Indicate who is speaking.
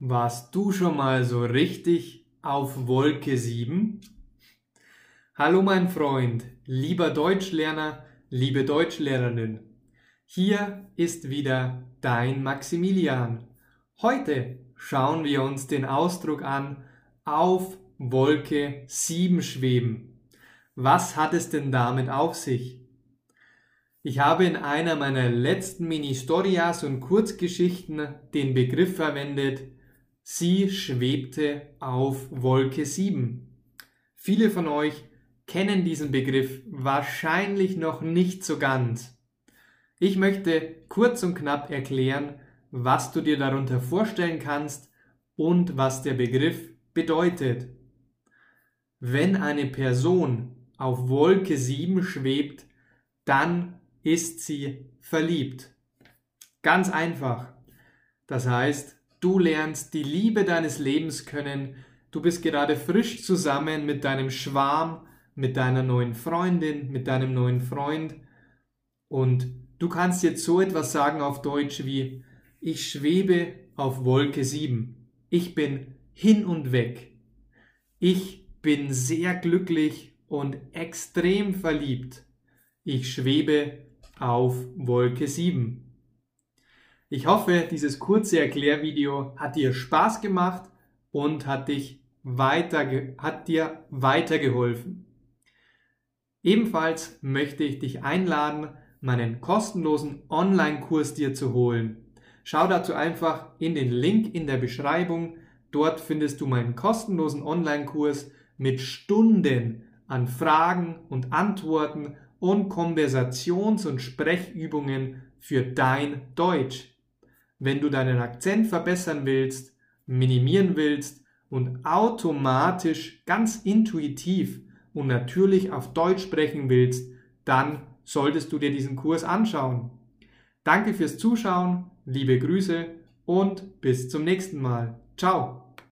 Speaker 1: Warst du schon mal so richtig auf Wolke 7? Hallo mein Freund, lieber Deutschlerner, liebe Deutschlehrerin. Hier ist wieder dein Maximilian. Heute schauen wir uns den Ausdruck an auf Wolke 7 schweben. Was hat es denn damit auf sich? Ich habe in einer meiner letzten Mini-Storias und Kurzgeschichten den Begriff verwendet, Sie schwebte auf Wolke 7. Viele von euch kennen diesen Begriff wahrscheinlich noch nicht so ganz. Ich möchte kurz und knapp erklären, was du dir darunter vorstellen kannst und was der Begriff bedeutet. Wenn eine Person auf Wolke 7 schwebt, dann ist sie verliebt. Ganz einfach. Das heißt, Du lernst die Liebe deines Lebens kennen. Du bist gerade frisch zusammen mit deinem Schwarm, mit deiner neuen Freundin, mit deinem neuen Freund. Und du kannst jetzt so etwas sagen auf Deutsch wie, ich schwebe auf Wolke 7. Ich bin hin und weg. Ich bin sehr glücklich und extrem verliebt. Ich schwebe auf Wolke 7. Ich hoffe, dieses kurze Erklärvideo hat dir Spaß gemacht und hat, dich weiter, hat dir weitergeholfen. Ebenfalls möchte ich dich einladen, meinen kostenlosen Online-Kurs dir zu holen. Schau dazu einfach in den Link in der Beschreibung. Dort findest du meinen kostenlosen Online-Kurs mit Stunden an Fragen und Antworten und Konversations- und Sprechübungen für dein Deutsch wenn du deinen Akzent verbessern willst, minimieren willst und automatisch ganz intuitiv und natürlich auf Deutsch sprechen willst, dann solltest du dir diesen Kurs anschauen. Danke fürs Zuschauen, liebe Grüße und bis zum nächsten Mal. Ciao!